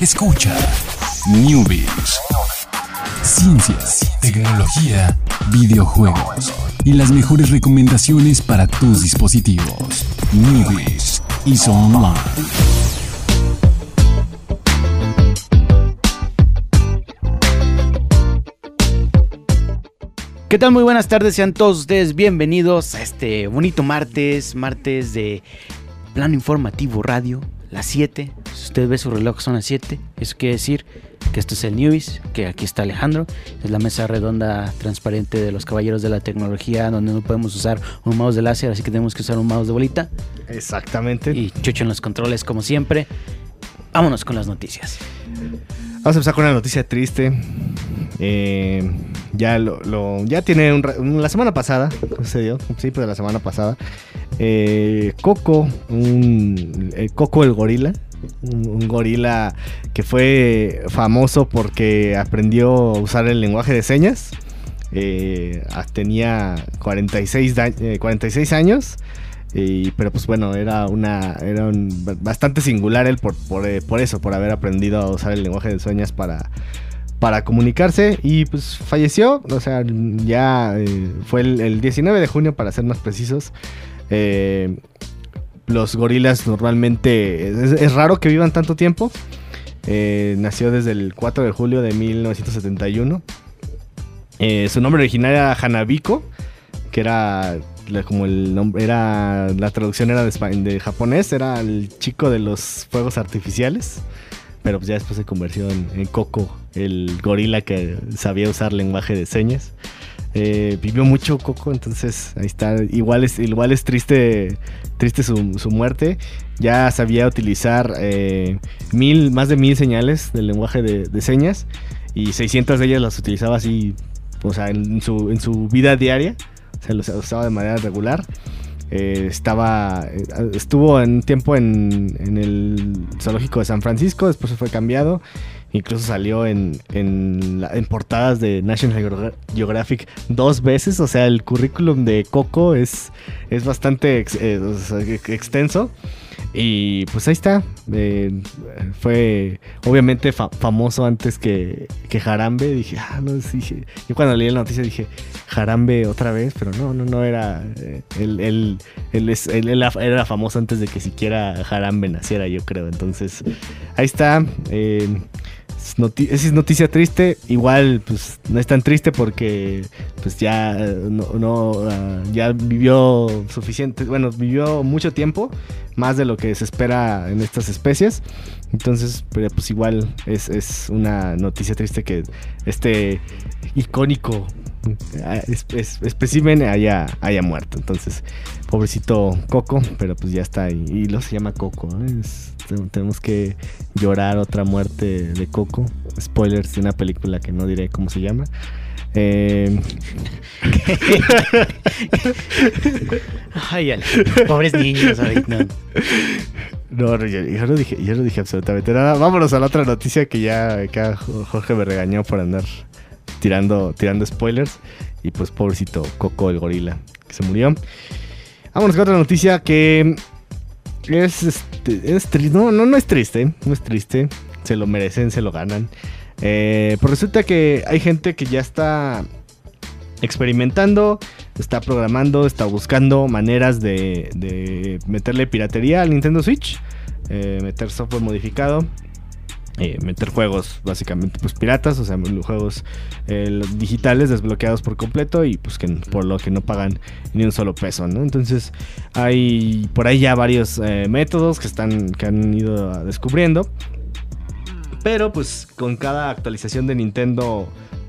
Escucha Newbies. Ciencias, tecnología, videojuegos y las mejores recomendaciones para tus dispositivos. Newbies y Online. ¿Qué tal? Muy buenas tardes, sean todos ustedes bienvenidos a este bonito martes, martes de Plano Informativo Radio, las 7. Si usted ve su reloj son las 7, eso quiere decir que esto es el News, que aquí está Alejandro, es la mesa redonda transparente de los caballeros de la tecnología donde no podemos usar un mouse de láser, así que tenemos que usar un mouse de bolita. Exactamente. Y Chucho en los controles como siempre. Vámonos con las noticias. Vamos a empezar con una noticia triste. Eh, ya lo, ya tiene un, la semana pasada sucedió, sí, pero la semana pasada. Eh, Coco, un eh, Coco el gorila, un, gorila que fue famoso porque aprendió a usar el lenguaje de señas. tenía 46, 46 años. pero pues bueno, era una era bastante singular él por, por, eso, por haber aprendido a usar el lenguaje de señas para, para comunicarse y pues falleció, o sea, ya eh, fue el, 19 de junio para ser más precisos. Eh, los gorilas normalmente es, raro que vivan tanto tiempo. Eh, nació desde el 4 de julio de 1971. su nombre original era Hanabiko, que era como el nombre era la traducción era de, de japonés, era el chico de los fuegos artificiales. Pero pues ya después se convirtió en, Coco, el gorila que sabía usar lenguaje de señas. Eh, vivió mucho Coco, entonces ahí está. Igual es, igual es triste, triste su, muerte. Ya sabía utilizar eh, mil, más de mil señales del lenguaje de, señas y 600 de ellas las utilizaba así, o sea, en su, en su vida diaria. Se los usaba de manera regular. Eh, estaba eh, estuvo en un tiempo en, el zoológico de San Francisco, después se fue cambiado. Incluso salió en, en, portadas de National Geographic dos veces. O sea, el currículum de Coco es, es bastante eh, extenso. Y pues ahí está. Eh, fue obviamente famoso antes que, que Jarambe. Dije, ah, no, dije. Yo cuando leí la noticia dije, Jarambe otra vez, pero no, no, no era. Eh, él, era famoso antes de que siquiera Jarambe naciera, yo creo. Entonces, ahí está. Eh, esa es noticia triste. Igual, pues no es tan triste porque pues ya no, ah, ya vivió suficiente, bueno, vivió mucho tiempo, más de lo que se espera en estas especies. Entonces, pues igual es, es una noticia triste que este icónico espécimen haya, haya muerto. Entonces, pobrecito Coco, pero pues ya está ahí. Y lo se llama Coco. tenemos que llorar otra muerte de Coco. Spoilers de una película que no diré cómo se llama. Eh... Ay, pobres niños ahorita. No, yo, no dije, yo no dije absolutamente nada. Vámonos a la otra noticia que ya acá Jorge me regañó por andar tirando, tirando spoilers. Y pues pobrecito Coco el gorila que se murió. Vámonos con otra noticia que es, este, es triste. No, no, no es triste. No es triste. Se lo merecen, se lo ganan. Eh, pues resulta que hay gente que ya está experimentando, está programando, está buscando maneras de, meterle piratería al Nintendo Switch, eh, meter software modificado. Eh, meter juegos básicamente pues piratas, o sea, juegos digitales desbloqueados por completo y pues que por lo que no pagan ni un solo peso, ¿no? Entonces hay por ahí ya varios métodos que están que han ido descubriendo pero pues con cada actualización de Nintendo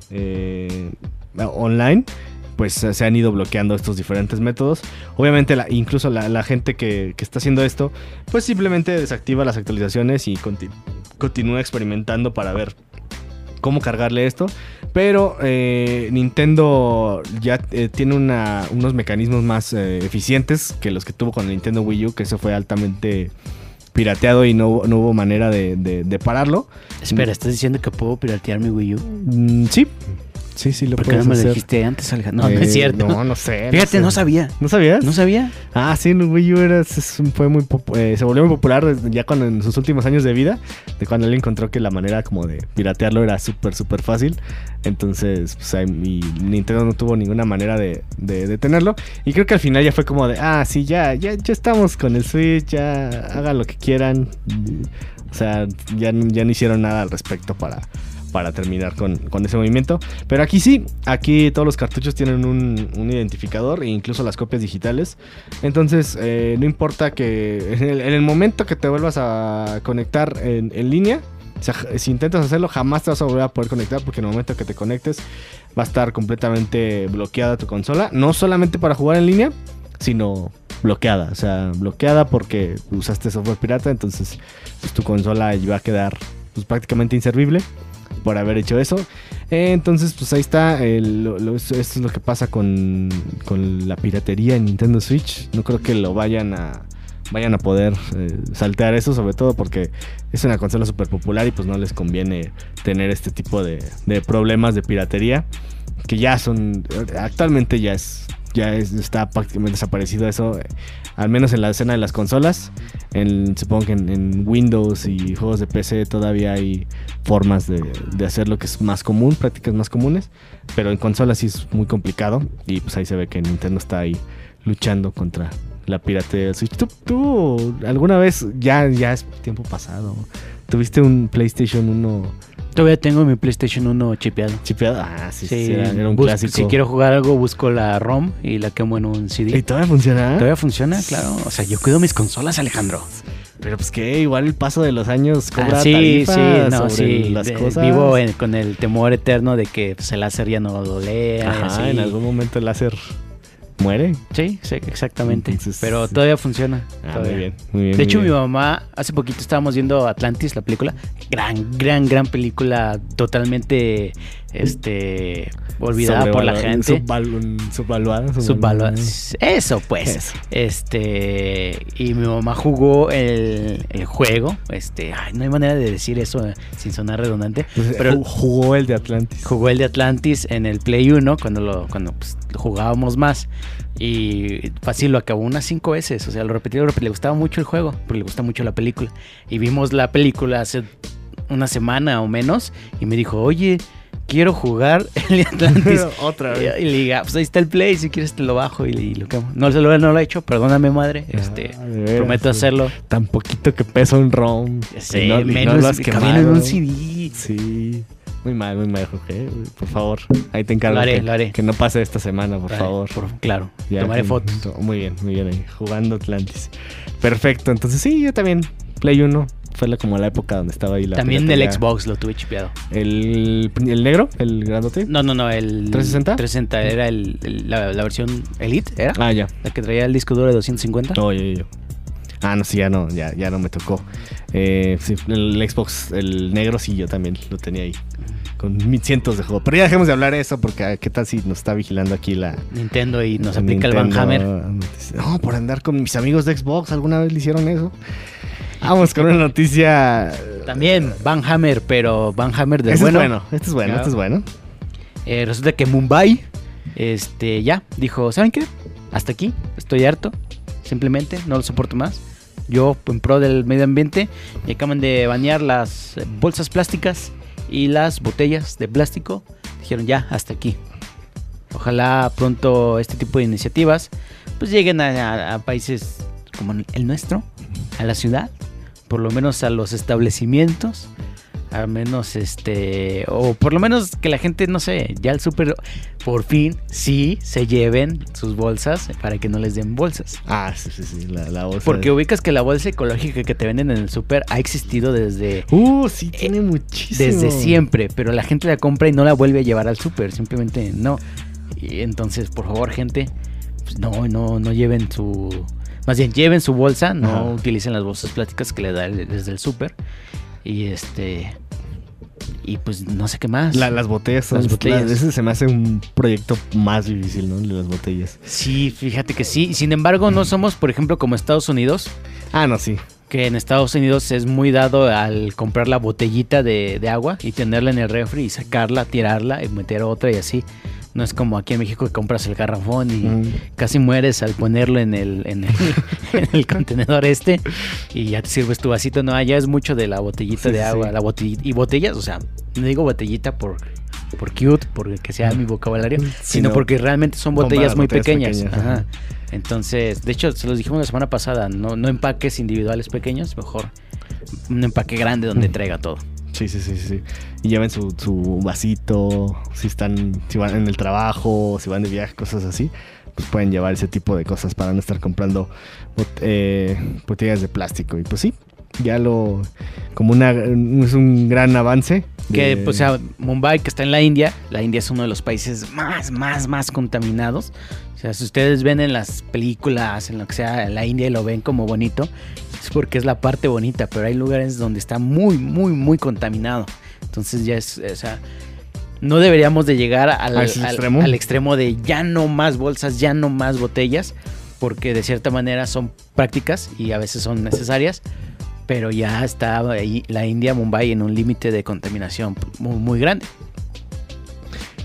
eh, online, pues se han ido bloqueando estos diferentes métodos. Obviamente, incluso la, gente que, está haciendo esto, pues simplemente desactiva las actualizaciones y continúa experimentando para ver cómo cargarle esto. Pero eh, Nintendo ya eh, tiene unos mecanismos más eficientes que los que tuvo con el Nintendo Wii U, que eso fue altamente pirateado y no, no hubo manera de, pararlo. Espera, ¿estás diciendo que puedo piratear mi Wii U? Mm, sí. Sí, sí, lo ¿Por qué no me lo hacer. dijiste antes, Alejandro? No, no Eh, es cierto. No, no sé. Fíjate, no sé. sabía. ¿No sabías? ¿No sabía? Ah, sí, Wii U era, fue muy eh, se volvió muy popular ya cuando en sus últimos años de vida, de cuando él encontró que la manera como de piratearlo era súper, súper fácil. Entonces, pues ahí mi Nintendo no tuvo ninguna manera de, de detenerlo. Y creo que al final ya fue como de, ah, sí, ya, ya, ya estamos con el Switch, ya hagan lo que quieran. Y, O sea, ya, ya no hicieron nada al respecto para, para terminar con, con ese movimiento. Pero aquí sí, aquí todos los cartuchos tienen un, un identificador e incluso las copias digitales. Entonces, eh, no importa que en el, en el momento que te vuelvas a conectar en, en línea, o sea, si intentas hacerlo, jamás te vas a volver a poder conectar porque en el momento que te conectes va a estar completamente bloqueada tu consola. No solamente para jugar en línea, sino bloqueada. O sea, bloqueada porque usaste software pirata, entonces pues, tu consola va a quedar pues, prácticamente inservible por haber hecho eso. Eh, entonces, pues ahí está. lo- esto es lo que pasa con, con la piratería en Nintendo Switch. No creo que lo vayan a vayan a poder eh, saltear eso, sobre todo porque es una consola súper popular y pues no les conviene tener este tipo de, de problemas de piratería que ya son actualmente ya es ya es- está prácticamente desaparecido eso al menos en la escena de las consolas en, supongo que en, Windows y juegos de PC todavía hay formas de, de hacer lo que es más común, prácticas más comunes, pero en consolas sí es muy complicado y pues ahí se ve que Nintendo está ahí luchando contra la piratería del Switch. ¿Tú, tú alguna vez, ya, ya es tiempo pasado, tuviste un PlayStation 1 Todavía tengo mi PlayStation 1 chipeado. chipeado? Ah, sí, sí, Sí, era, un clásico. Si quiero jugar algo, busco la ROM y la quemo en un CD. ¿Y todavía funciona? Todavía funciona, claro. O sea, yo cuido mis consolas, Alejandro. Pero pues que igual el paso de los años cobra Ah, sí, tarifa sí, no, sobre sí. las de- cosas. Vivo en- con el temor eterno de que pues, el láser ya no lo lea. y Ajá, así. en algún momento el láser muere. Sí, sí, exactamente. Entonces, Pero todavía funciona. Ah, todavía. muy bien, muy bien. De hecho, mi mamá, hace poquito estábamos viendo Atlantis, la película. Gran, gran, gran película, totalmente este olvidada por la gente. subvalu- Subvaluada. Subvalua- Eso, pues. Eso. Este. Y mi mamá jugó el, el juego. Este. Ay, no hay manera de decir eso eh, sin sonar redundante. Pues, Pero ju- jugó el de Atlantis. jugó el de Atlantis en el Play 1 cuando lo, cuando pues, jugábamos más. Y fácil lo acabó unas cinco veces. O sea, lo repetí, lo repetí. Le gustaba mucho el juego, pero le gusta mucho la película. Y vimos la película hace una semana o menos. Y me dijo, oye, quiero jugar el Atlantis. Otra vez. y le diga, pues ahí está el play, si quieres te lo bajo y, y lo quemo. No, se lo, no lo he hecho, perdóname madre. Este, Ah, veras, prometo sí. hacerlo. Tan poquito que pesa un ROM. Sí, Y no- menos lo has cabían en quemado. un CD. Sí. Muy mal, muy mal, Jorge. Por favor, ahí te encargo. Lo haré, que, lo haré. que no pase esta semana, por favor. por- claro, Ya, tomaré que- fotos. Muy bien, muy bien ahí. Jugando Atlantis. Perfecto. Entonces, sí, yo también. Play 1 fue la, como la época donde estaba ahí la. También del piratería. Xbox lo tuve chipeado. El, el negro, el grandote. No, no, no, el 360? 360 era el, el- la, la versión Elite, ¿era? Ah, ya. La que traía el disco duro de 250. No, yo, yo, yo. Ah, no, sí, ya no, ya, ya no me tocó. Eh, sí, el Xbox, el negro, sí, yo también lo tenía ahí. Con mil cientos de juegos. Pero ya dejemos de hablar de eso porque ah, qué tal si nos está vigilando aquí la... Nintendo y nos aplica el Van Hammer. No, por andar con mis amigos de Xbox, ¿alguna vez le hicieron eso? Vamos con una noticia... También Van Hammer, pero Van Hammer del Este bueno. es bueno, este es bueno, Ya. este es bueno. Eh, resulta que Mumbai, este, ya, dijo, ¿saben qué? Hasta aquí, estoy harto, simplemente, no lo soporto más. Yo, en pro del medio ambiente, y acaban de banear las bolsas plásticas y las botellas de plástico. Dijeron, ya, hasta aquí. Ojalá pronto este tipo de iniciativas pues lleguen a, a- a países como el nuestro, a la ciudad, por lo menos a los establecimientos, al menos este, o por lo menos que la gente, no sé, ya el súper, por fin, sí se lleven sus bolsas para que no les den bolsas. Ah, sí, sí, sí, la, la bolsa. Porque de- ubicas que la bolsa ecológica que te venden en el súper ha existido desde, Uh, sí, tiene muchísimo. desde siempre, pero la gente la compra y no la vuelve a llevar al súper, simplemente no. Y entonces, por favor, gente, pues no, no, no lleven su... Más bien, lleven su bolsa, no Ajá. utilicen las bolsas plásticas que le da el- desde el súper. Y este... Y pues no sé qué más. La- las botellas son Las botellas. ese se me hace un proyecto más difícil, ¿no? Las botellas. Sí, fíjate que sí. Sin embargo, no somos, por ejemplo, como Estados Unidos, Ah, no, sí. que en Estados Unidos es muy dado al comprar la botellita de, de agua y tenerla en el refri y sacarla, tirarla y meter otra y así. No es como aquí en México que compras el garrafón y Mm. casi mueres al ponerlo en el, en el, en el contenedor este y ya te sirves tu vasito. No, allá es mucho de la botellita Sí, de agua. sí. La botellita, y botellas, o sea, no digo botellita por, por cute, porque sea mi vocabulario, sino porque realmente son botellas muy botellas pequeñas. pequeñas, Ajá. ajá. Entonces, de hecho, se los dijimos la semana pasada, no, no empaques individuales pequeños, mejor un empaque grande donde Mm. traiga todo. Sí, sí, sí, sí. Y lleven su, su vasito, si están, si van en el trabajo, si van de viaje, cosas así, pues pueden llevar ese tipo de cosas para no estar comprando bot- eh, botellas de plástico. Y pues sí, ya lo, como una, es un gran avance. Que, de- pues, o sea, Mumbai, que está en la India, la India es uno de los países más, más, más contaminados. O sea, si ustedes ven en las películas, en lo que sea, la India y lo ven como bonito, porque es la parte bonita, pero hay lugares donde está muy, muy, muy contaminado. Entonces ya es, o sea, no deberíamos de llegar al, ¿A ese al- extremo? al extremo de ya no más bolsas, ya no más botellas, porque de cierta manera son prácticas y a veces son necesarias, pero ya está ahí la India, Mumbai, en un límite de contaminación muy, muy grande.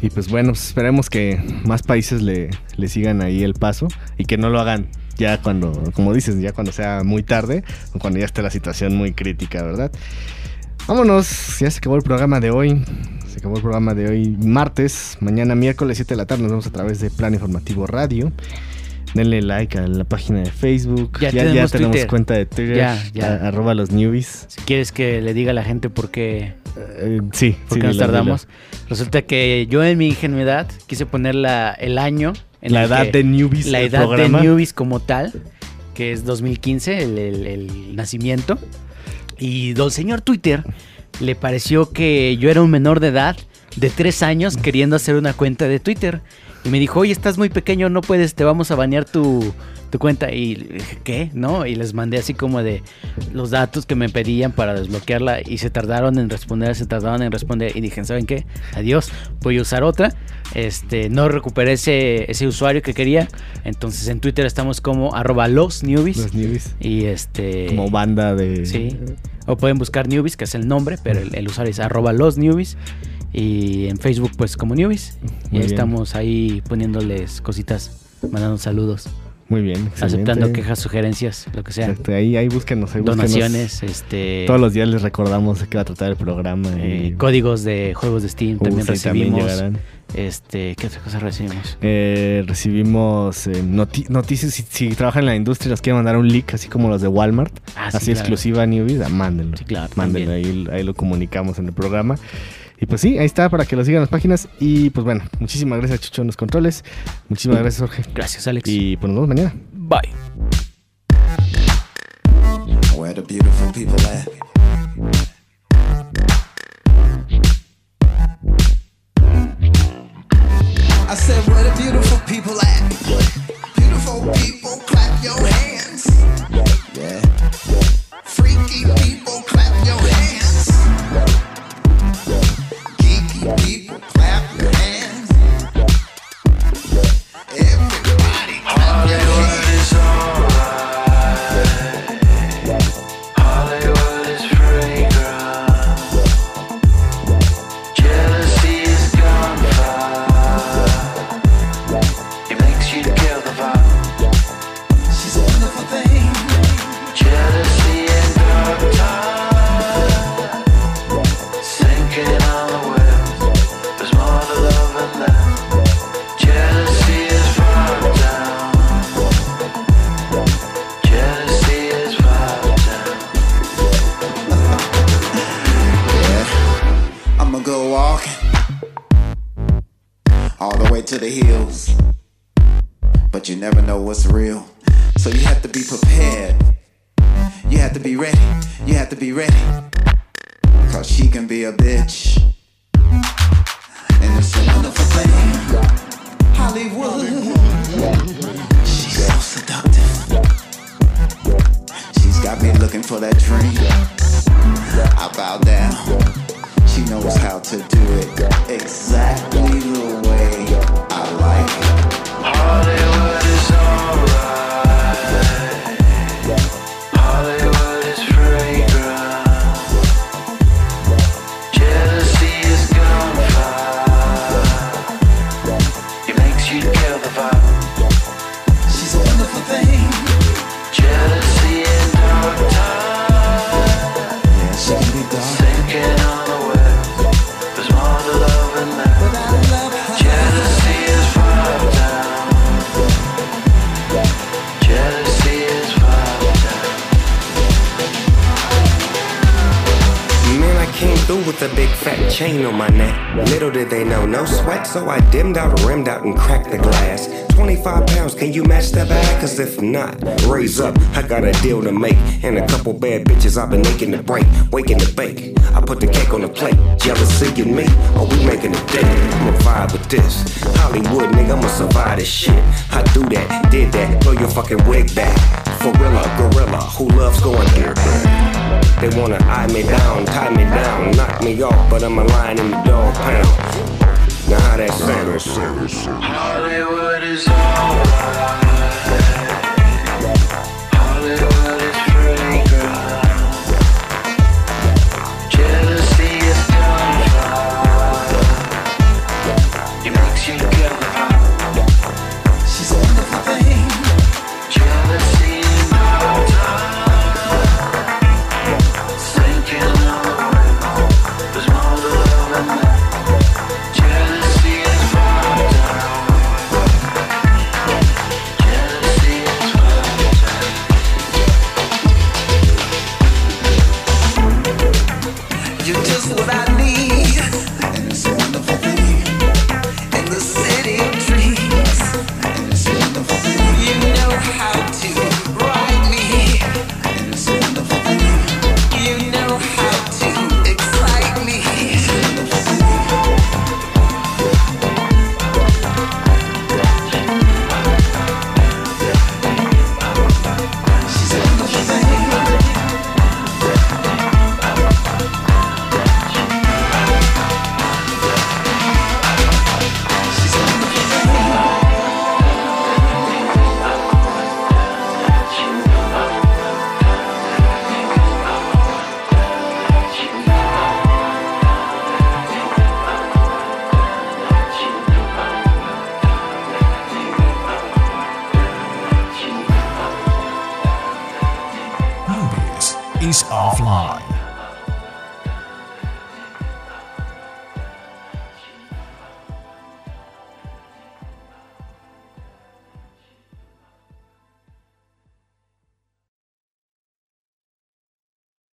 Y pues bueno, pues esperemos que más países le, le sigan ahí el paso y que no lo hagan ya cuando, como dices, ya cuando sea muy tarde o cuando ya esté la situación muy crítica, ¿verdad? Vámonos, ya se acabó el programa de hoy. Se acabó el programa de hoy martes. Mañana miércoles 7 de la tarde nos vemos a través de Plan Informativo Radio. Denle like a la página de Facebook. Ya tenemos Twitter. cuenta de Twitter. Ya, ya. arroba los newbies. Si quieres que le diga a la gente por qué, Eh, sí, por sí, qué nos dilo, tardamos, resulta que yo en mi ingenuidad quise poner la, el año. En La edad de newbies. la edad programa. de newbies como tal, que es 2015, el, el- el nacimiento. Y don señor Twitter le pareció que yo era un menor de edad de tres años queriendo hacer una cuenta de Twitter. Y me dijo, oye, estás muy pequeño, no puedes, te vamos a banear tu, tu cuenta. Y dije, ¿qué? ¿No? Y les mandé así como de los datos que me pedían para desbloquearla. Y se tardaron en responder, se tardaron en responder. Y dije, ¿saben qué? Adiós, voy a usar otra. Este, no recuperé ese, ese usuario que quería. Entonces en Twitter estamos como arroba los newbies. Los newbies. Y este. Como banda de. Sí. O pueden buscar newbies, que es el nombre, pero el, el usuario es arroba los newbies. Y en Facebook, pues como newbies. Y ahí estamos ahí poniéndoles cositas, mandando saludos, Muy bien. excelente. aceptando quejas, sugerencias, lo que sea. Exacto, ahí, ahí búsquenos, ahí búsquenos. Donaciones, este. Todos los días les recordamos de qué va a tratar el programa. eh, y- códigos de juegos de Steam Uh, también sí, recibimos. este, ¿qué otra cosa recibimos? Eh, recibimos eh, noti- noticias. Si, si trabajan en la industria, nos quieren mandar un leak, así como los de Walmart. Ah, sí, así claro. exclusiva a Newbies, ah, mándenlo. Sí, claro. Mándenlo, ahí, ahí lo comunicamos en el programa. Y pues sí, ahí está para que lo sigan las páginas. Y pues bueno, muchísimas gracias, Chucho, en los controles. Muchísimas gracias, Jorge. Gracias, Alex. Y pues nos vemos mañana. Bye. Where the beautiful people at? I said, where the beautiful people at? Beautiful people, clap your hands. A bitch. And it's a wonderful thing. Hollywood. She's so seductive. She's got me looking for that dream. I bow down. She knows how to do it exactly the way chain on my neck. Little did they know, no sweat, so I dimmed out, rimmed out, and cracked the glass. 25 pounds, can you match that bag? Cause if not, raise up, I got a deal to make. And a couple bad bitches I've been making to break, waking to bake. I put the cake on the plate, jealousy in me, or we making a date. I'ma vibe with this. Hollywood, nigga, I'ma survive this shit. I do that, did that, throw your fucking wig back. Gorilla, gorilla, who loves going there? They wanna eye me down, tie me down, knock me off, but I'm a lion in the dog pound. Now that sound? Hollywood is alright. Hollywood is pretty. Jealousy is gunfire. It makes you